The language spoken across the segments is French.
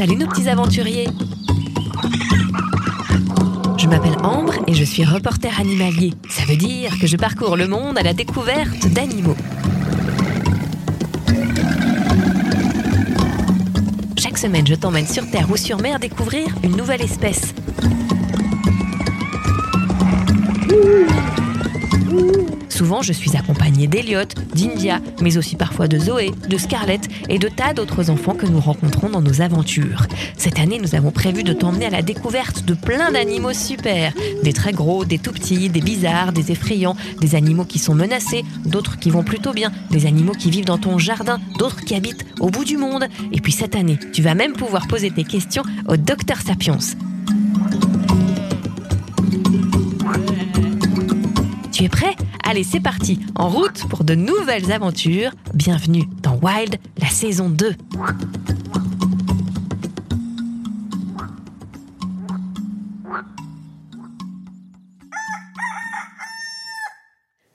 Salut nos petits aventuriers Je m'appelle Ambre et je suis reporter animalier. Ça veut dire que je parcours le monde à la découverte d'animaux. Chaque semaine, je t'emmène sur Terre ou sur mer découvrir une nouvelle espèce. Souvent, je suis accompagnée d'Eliot, d'India, mais aussi parfois de Zoé, de Scarlett et de tas d'autres enfants que nous rencontrons dans nos aventures. Cette année, nous avons prévu de t'emmener à la découverte de plein d'animaux super. Des très gros, des tout petits, des bizarres, des effrayants, des animaux qui sont menacés, d'autres qui vont plutôt bien, des animaux qui vivent dans ton jardin, d'autres qui habitent au bout du monde. Et puis cette année, tu vas même pouvoir poser tes questions au docteur Sapiens. Tu es prêt? Allez, c'est parti, en route pour de nouvelles aventures. Bienvenue dans Wild, la saison 2.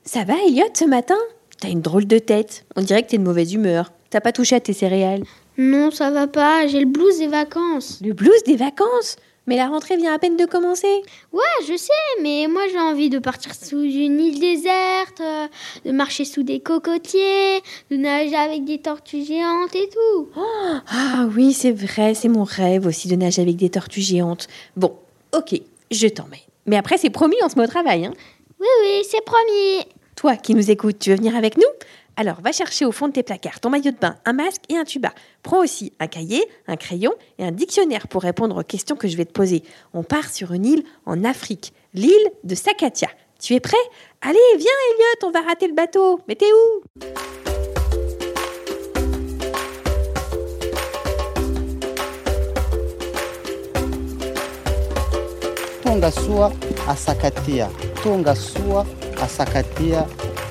Ça va, Elliot, ce matin? T'as une drôle de tête. On dirait que t'es de mauvaise humeur. T'as pas touché à tes céréales? Non, ça va pas, j'ai le blues des vacances. Le blues des vacances? Mais la rentrée vient à peine de commencer. Ouais, je sais, mais moi j'ai envie de partir sous une île déserte, euh, de marcher sous des cocotiers, de nager avec des tortues géantes et tout. Ah oui, c'est vrai, c'est mon rêve aussi de nager avec des tortues géantes. Bon, ok, je t'en mets. Mais après, c'est promis, on se met au travail. Hein. Oui, oui, c'est promis. Toi qui nous écoutes, tu veux venir avec nous? Alors, va chercher au fond de tes placards ton maillot de bain, un masque et un tuba. Prends aussi un cahier, un crayon et un dictionnaire pour répondre aux questions que je vais te poser. On part sur une île en Afrique, l'île de Sakatia. Tu es prêt? Allez, viens Elliot, on va rater le bateau. Mais t'es où? Tonga soa asakatia tonga soa asakatia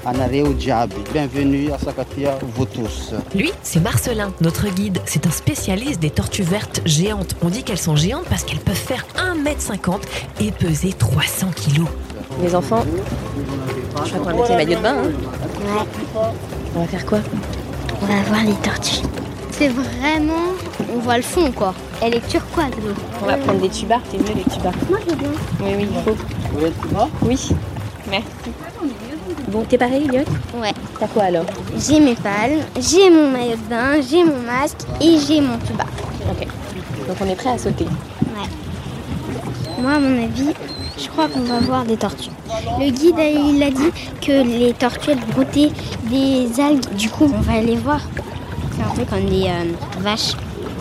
anareo jiaby bienvenue à sakatia vous tous Lui, c'est Marcelin, notre guide. C'est un spécialiste des tortues vertes géantes. On dit qu'elles sont géantes parce qu'elles peuvent faire 1m50 et peser 300 kg. Les enfants, je crois qu'on va mettre les maillots de bain. hein. Ouais, On va faire quoi? On va voir les tortues. C'est vraiment. On voit le fond quoi. Elle est turquoise l'eau. On va prendre des tubas. C'est mieux les tubas. Moi je veux bien. Oui, oui, il faut. Oui, tu vas Oui. Merci. Bon, t'es pareil, Elliot Ouais. T'as quoi alors J'ai mes palmes, j'ai mon maillot de bain, j'ai mon masque et j'ai mon tuba. Ok. Donc on est prêt à sauter. Ouais. Moi, à mon avis, je crois qu'on va voir des tortues. Le guide, il a dit que les tortues, elles broutaient des algues. Du coup, on va aller voir. C'est un peu comme des euh, vaches.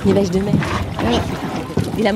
Les vaches de mer. Oui. Et la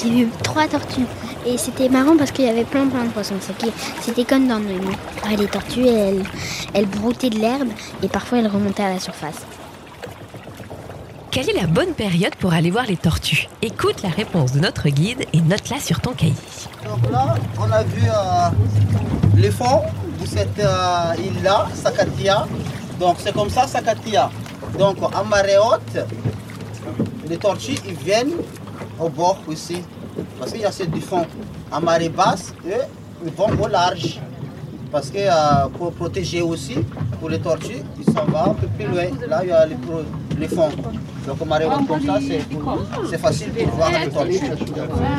J'ai vu trois tortues. Et c'était marrant parce qu'il y avait plein plein de poissons. C'était- comme dans Nemo. Ouais, les tortues, elles, elles broutaient de l'herbe et parfois elles remontaient à la surface. Quelle est la bonne période pour aller voir les tortues? Écoute la réponse de notre guide et note-la sur ton cahier. Donc là, on a vu euh, les fonds de cette euh, île-là, Sakatia. Donc c'est comme ça, Sakatia. Donc à marée haute, les tortues ils viennent au bord ici. Parce qu'il y a assez du fond. À marée basse, eux, ils vont au large. Parce que euh, pour protéger aussi, pour les tortues, ils s'en vont un peu plus loin. Là, il y a les, les fonds. Donc, marée haute comme ça, c'est facile pour voir les tortues.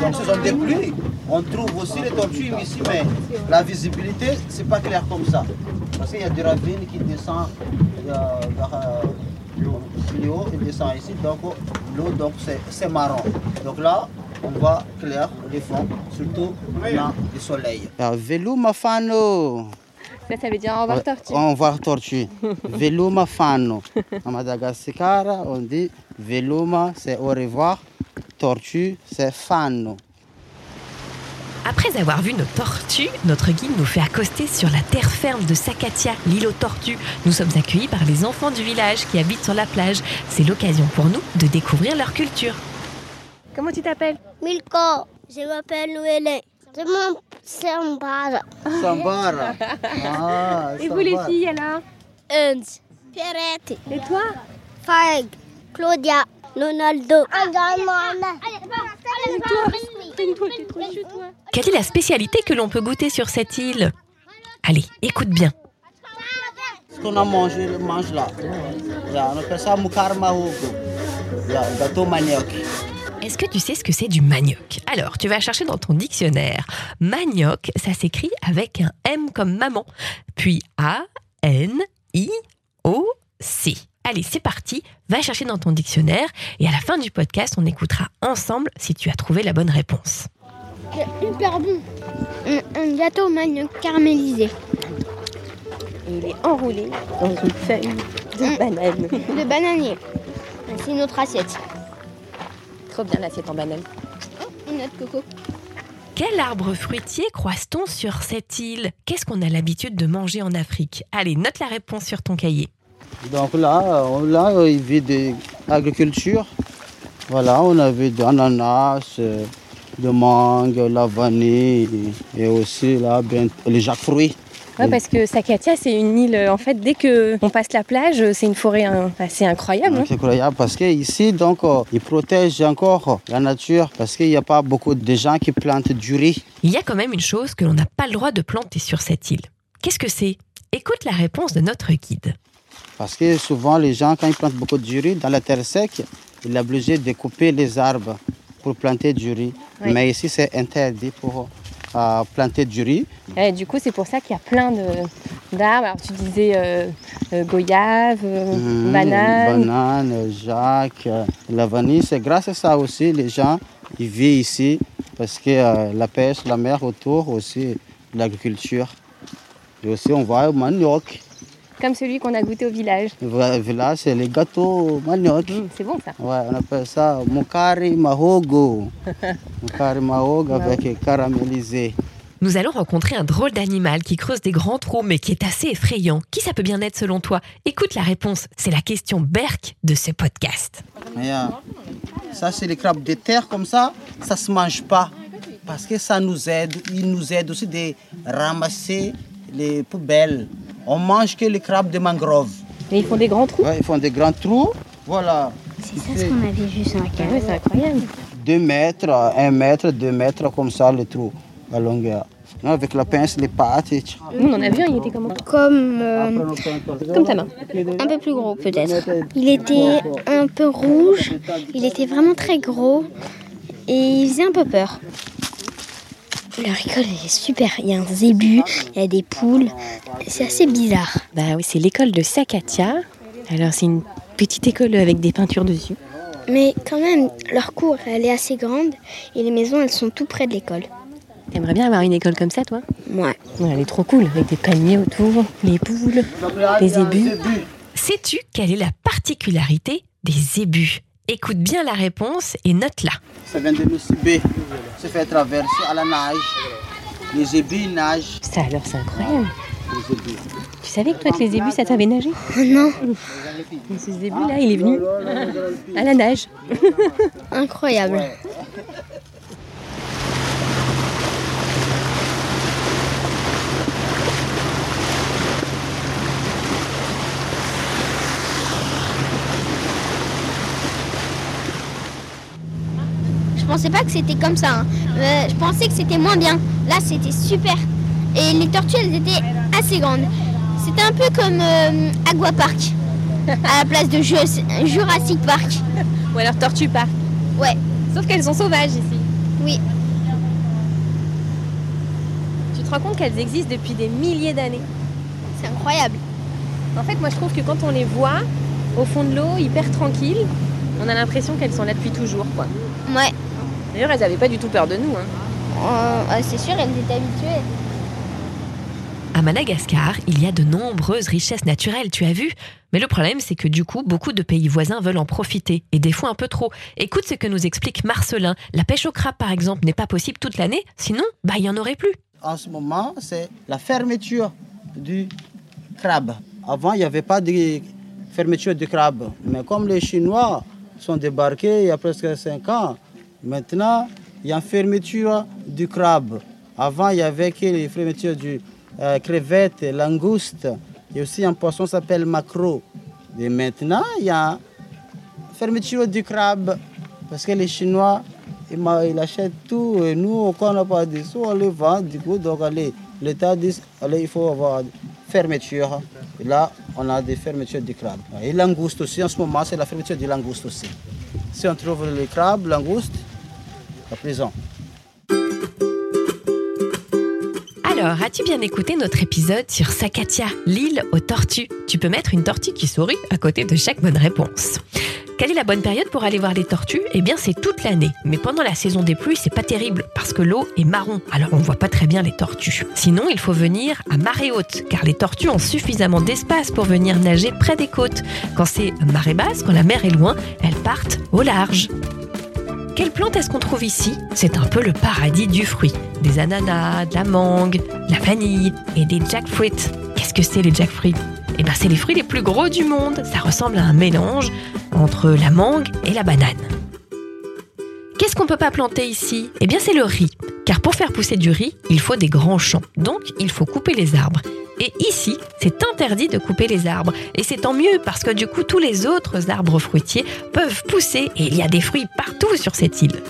Donc, sont des pluies. On trouve aussi les tortues ici, mais la visibilité, c'est pas clair comme ça. Parce qu'il y a des ravines qui descendent euh, euh, haut, il descend ici. Donc, l'eau, donc, c'est- c'est marron. Donc là, on voit clair les fonds, surtout dans le soleil. Vélo mafano. Ça, ça veut dire au revoir tortue. Au revoir tortue. Veluma fanno. À Madagascar, on dit veluma, c'est au revoir. Tortue, c'est fanno. Après avoir vu nos tortues, notre guide nous fait accoster sur la terre ferme de Sakatia, l'île aux tortues. Nous sommes accueillis par les enfants du village qui habitent sur la plage. C'est l'occasion pour nous de découvrir leur culture. Comment tu t'appelles Milko, je m'appelle Noël. Je m'appelle Sambara. Sambara. Ah, Et vous les filles alors Uns. Pierrette. Et toi Faig. Claudia. Ronaldo. Quelle est la spécialité que l'on peut goûter sur cette île? Allez, écoute bien. Ce qu'on a mangé, mange là. Yeah, on appelle ça mukarma hugo. Yeah, gâteau manioc. Est-ce que tu sais ce que c'est du manioc? Alors, tu vas chercher dans ton dictionnaire. Manioc, ça s'écrit avec un M comme maman, puis A-N-I-O-C. Allez, c'est parti, va chercher dans ton dictionnaire et à la fin du podcast, on écoutera ensemble si tu as trouvé la bonne réponse. Hyper bon. Un, un gâteau manioc caramélisé. Et il est enroulé dans une feuille de banane. De bananier. C'est notre assiette. Trop bien l'assiette en banane. Une noix de coco. Quel arbre fruitier croise-t-on sur cette île? Qu'est-ce qu'on a l'habitude de manger en Afrique? Allez, note la réponse sur ton cahier. Donc là, on, là, il vit de l'agriculture. Voilà, on avait de l'ananas, euh, de mangue, la vanille et aussi là, ben, les jacques-fruits. Ouais, parce que Sakatia, c'est une île, en fait, dès que on passe la plage, c'est une forêt hein, assez incroyable. hein. C'est incroyable parce qu'ici, donc, euh, ils protègent encore la nature parce qu'il n'y a pas beaucoup de gens qui plantent du riz. Il y a quand même une chose que l'on n'a pas le droit de planter sur cette île. Qu'est-ce que c'est? Écoute la réponse de notre guide. Parce que souvent, les gens, quand ils plantent beaucoup de riz dans la terre sec, ils sont obligés de couper les arbres pour planter du riz. Oui. Mais ici, c'est interdit pour euh, planter du riz. Et du coup, c'est pour ça qu'il y a plein d'arbres. Alors, tu disais euh, euh, goyave, Mhm, banane. Banane, jacques, la vanille. C'est grâce à ça aussi, les gens, ils vivent ici. Parce que la pêche, la mer autour aussi, l'agriculture. Et aussi, on voit le manioc. Comme celui qu'on a goûté au village. Le village, c'est les gâteaux manioc. Mm, c'est bon ça. Ouais, on appelle ça mukari mahogo. mukari mahogo avec caramélisé. Nous allons rencontrer un drôle d'animal qui creuse des grands trous mais qui est assez effrayant. Qui ça peut bien être selon toi? Écoute la réponse. C'est la question Berk de ce podcast. Yeah. Ça, c'est les crabes de terre comme ça, ça se mange pas. Parce que ça nous aide, il nous aide aussi de ramasser les poubelles. On mange que les crabes de mangrove. Mais ils font des grands trous. Ouais, ils font des grands trous. Voilà. C'est ça ce qu'on avait vu sur la Ah carte. ouais, c'est incroyable. 2 mètres, 1 mètre, 2 mètres, comme ça, le trou, la longueur. Non, Avec la pince, les pattes. et tout. Nous, on en a vu un, il était comment? Comme euh, Comme ta main. un peu plus gros peut-être. Il était un peu rouge. Il était vraiment très gros. Et il faisait un peu peur. Leur école elle est super. Il y a un zébu, il y a des poules. C'est assez bizarre. Bah oui, c'est l'école de Sakatia. Alors, c'est une petite école avec des peintures dessus. Mais quand même, leur cour, elle est assez grande. Et les maisons, elles sont tout près de l'école. T'aimerais bien avoir une école comme ça, toi? Ouais. Ouais, Elle est trop cool, avec des palmiers autour, les poules. Les zébus. Sais-tu quelle est la particularité des zébus? Écoute bien la réponse et note-la. Ça vient de l'OCB. Se fait traverser à la nage. Les zébus nagent. Ça alors, c'est incroyable. Les zébus. Tu savais que toi, que les zébus, ça savait nager Non, Et Ce zébu-là, il est venu à la nage. incroyable. Pensais pas que c'était comme ça. hein. Euh, je pensais que c'était moins bien. Là, c'était super. Et les tortues, elles étaient assez grandes. C'était un peu comme euh, Aqua Park, à la place de Ju- Jurassic Park. Ou alors tortue park. Ouais, Sauf qu'elles sont sauvages ici. oui. Tu te rends compte qu'elles existent depuis des milliers d'années. C'est incroyable. En fait, moi, je trouve que quand on les voit au fond de l'eau, hyper tranquilles, on a l'impression qu'elles sont là depuis toujours, quoi. Ouais, D'ailleurs, elles n'avaient pas du tout peur de nous. Hein. Euh, euh, c'est sûr, elles étaient habituées. À Madagascar, il y a de nombreuses richesses naturelles, tu as vu Mais le problème, c'est que du coup, beaucoup de pays voisins veulent en profiter, et des fois un peu trop. Écoute ce que nous explique Marcelin. La pêche au crabe, par exemple, n'est pas possible toute l'année, sinon, bah, il y en aurait plus. En ce moment, c'est la fermeture du crabe. Avant, il n'y avait pas de fermeture du crabe. Mais comme les Chinois sont débarqués il y a presque 5 ans, maintenant, il y a une fermeture du crabe. Avant, il y avait que les fermetures du euh, crevette, langouste. Il y a aussi un poisson qui s'appelle macro. Et maintenant, il y a fermeture du crabe. Parce que les Chinois, ils, achètent tout. Et nous, on n'a pas de sous, on les vend. Du coup, donc, l'État dit, allez, il faut avoir fermeture. Et là, on a des fermetures du crabe. Et langouste aussi, en ce moment, c'est la fermeture du langouste aussi. Si on trouve les crabes, langouste, à prison. Alors, as-tu bien écouté notre épisode sur Sakatia, l'île aux tortues? Tu peux mettre une tortue qui sourit à côté de chaque bonne réponse. Quelle est la bonne période pour aller voir les tortues? Eh bien, c'est toute l'année. Mais pendant la saison des pluies, c'est pas terrible parce que l'eau est marron. Alors, on voit pas très bien les tortues. Sinon, il faut venir à marée haute car les tortues ont suffisamment d'espace pour venir nager près des côtes. Quand c'est marée basse, quand la mer est loin, elles partent au large. Quelle plante est-ce qu'on trouve ici? C'est un peu le paradis du fruit. Des ananas, de la mangue, de la vanille et des jackfruits. Qu'est-ce que c'est les jackfruits? Eh bien, c'est les fruits les plus gros du monde. Ça ressemble à un mélange entre la mangue et la banane. Qu'est-ce qu'on peut pas planter ici? Eh bien, c'est le riz. Car pour faire pousser du riz, il faut des grands champs. Donc, il faut couper les arbres. Et ici, c'est interdit de couper les arbres. Et c'est tant mieux parce que du coup, tous les autres arbres fruitiers peuvent pousser et il y a des fruits partout sur cette île.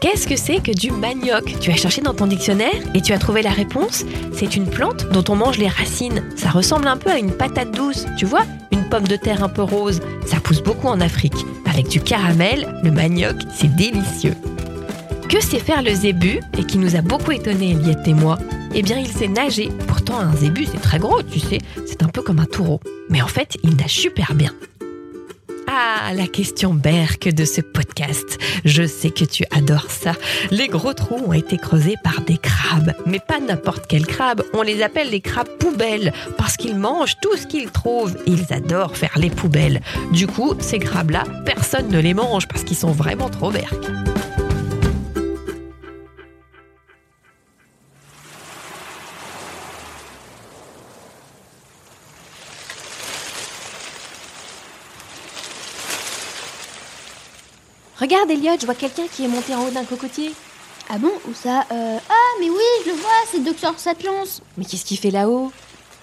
Qu'est-ce que c'est que du manioc? Tu as cherché dans ton dictionnaire? Et tu as trouvé la réponse? C'est une plante dont on mange les racines. Ça ressemble un peu à une patate douce, tu vois? Une pomme de terre un peu rose. Ça pousse beaucoup en Afrique. Avec du caramel, le manioc, c'est délicieux. Que sait faire le zébu? Et qui nous a beaucoup étonné Eliette et moi? Eh bien, il sait nager. Un zébu, c'est très gros, tu sais. C'est un peu comme un taureau. Mais en fait, il nage super bien. Ah, la question berque de ce podcast. Je sais que tu adores ça. Les gros trous ont été creusés par des crabes. Mais pas n'importe quel crabe. On les appelle les crabes poubelles parce qu'ils mangent tout ce qu'ils trouvent. Ils adorent faire les poubelles. Du coup, ces crabes-là, personne ne les mange parce qu'ils sont vraiment trop berques. Regarde, Elliot, je vois quelqu'un qui est monté en haut d'un cocotier. Ah bon Où ça Euh, Ah, mais oui, je le vois, c'est Docteur Sapiens. Mais qu'est-ce qu'il fait là-haut?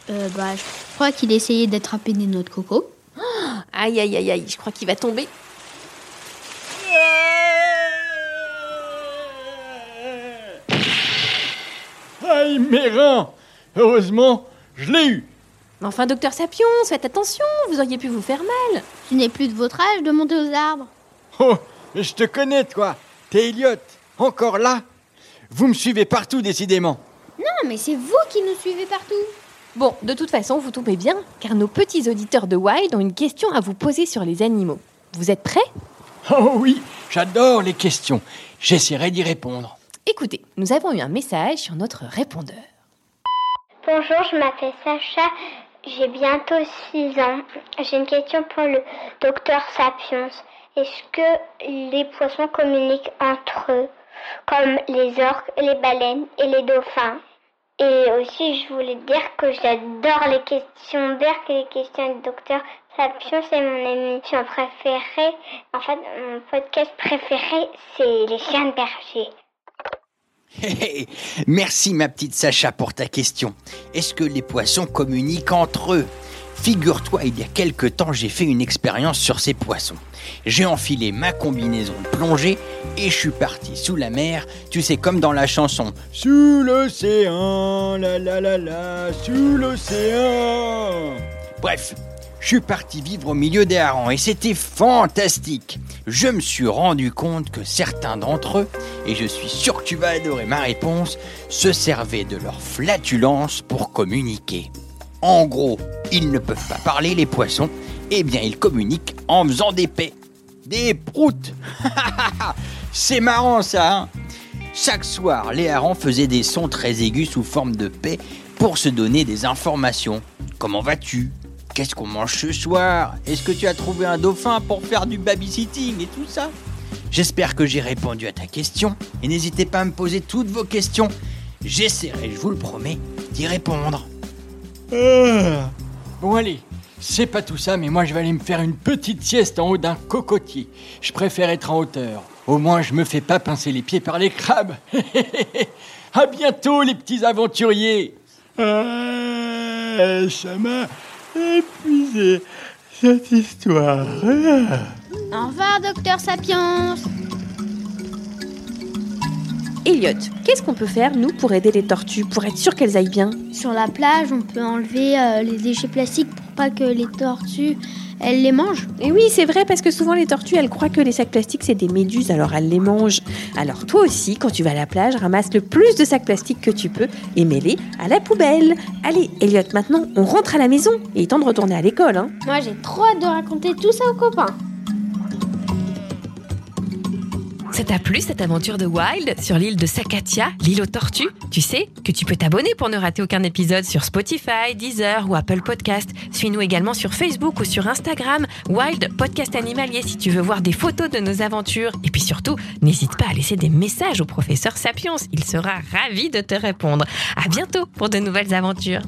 Euh, bah, je crois qu'il essayait d'attraper des noix de coco. Aïe, aïe, aïe, aïe, je crois qu'il va tomber. Aïe, mes reins Heureusement, je l'ai eu Mais enfin, docteur Sapiens, faites attention, vous auriez pu vous faire mal. Ce n'est plus de votre âge de monter aux arbres. Oh, je te connais, toi T'es Elliot Encore là Vous me suivez partout, décidément Non, mais c'est vous qui nous suivez partout. Bon, de toute façon, vous tombez bien, car nos petits auditeurs de Wild ont une question à vous poser sur les animaux. Vous êtes prêts? Oh oui, j'adore les questions. J'essaierai d'y répondre. Écoutez, nous avons eu un message sur notre répondeur. Bonjour, je m'appelle Sacha. J'ai bientôt 6 ans. J'ai une question pour le docteur Sapiens. Est-ce que les poissons communiquent entre eux, comme les orques, les baleines et les dauphins? Et aussi, je voulais dire que j'adore les questions d'Erc et les questions du docteur Sapiens. C'est mon émission préférée. En fait, mon podcast préféré, c'est Les chiens de berger. Merci ma petite Sacha pour ta question. Est-ce que les poissons communiquent entre eux? Figure-toi, il y a quelque temps, j'ai fait une expérience sur ces poissons. J'ai enfilé ma combinaison de plongée et je suis parti sous la mer, tu sais, comme dans la chanson Sous l'océan, la la la la, sous l'océan. Bref, je suis parti vivre au milieu des harengs et c'était fantastique. Je me suis rendu compte que certains d'entre eux, et je suis sûr que tu vas adorer ma réponse, se servaient de leur flatulence pour communiquer. En gros, ils ne peuvent pas parler les poissons, eh bien ils communiquent en faisant des paix. Des proutes C'est marrant ça, hein Chaque soir, les harengs faisaient des sons très aigus sous forme de paix pour se donner des informations. Comment vas-tu? Qu'est-ce qu'on mange ce soir? Est-ce que tu as trouvé un dauphin pour faire du babysitting et tout ça? J'espère que j'ai répondu à ta question et n'hésitez pas à me poser toutes vos questions. J'essaierai, je vous le promets, d'y répondre. Ah. Bon allez, c'est pas tout ça, mais moi je vais aller me faire une petite sieste en haut d'un cocotier. Je préfère être en hauteur. Au moins je me fais pas pincer les pieds par les crabes. à bientôt les petits aventuriers. Ah, ça m'a épuisé cette histoire. Au revoir, docteur Sapiens. Elliot, qu'est-ce qu'on peut faire, nous, pour aider les tortues, pour être sûr qu'elles aillent bien Sur la plage, on peut enlever euh, les déchets plastiques pour pas que les tortues, elles les mangent. Et oui, c'est vrai, parce que souvent les tortues, elles croient que les sacs plastiques, c'est des méduses, alors elles les mangent. Alors toi aussi, quand tu vas à la plage, ramasse le plus de sacs plastiques que tu peux et mets-les à la poubelle. Allez, Elliot, maintenant, on rentre à la maison. Et il est temps de retourner à l'école, hein Moi, j'ai trop hâte de raconter tout ça aux copains. Ça t'a plu cette aventure de Wild sur l'île de Sakatia, l'île aux tortues? Tu sais que tu peux t'abonner pour ne rater aucun épisode sur Spotify, Deezer ou Apple Podcast. Suis-nous également sur Facebook ou sur Instagram, Wild Podcast Animalier si tu veux voir des photos de nos aventures. Et puis surtout, n'hésite pas à laisser des messages au professeur Sapiens, il sera ravi de te répondre. À bientôt pour de nouvelles aventures.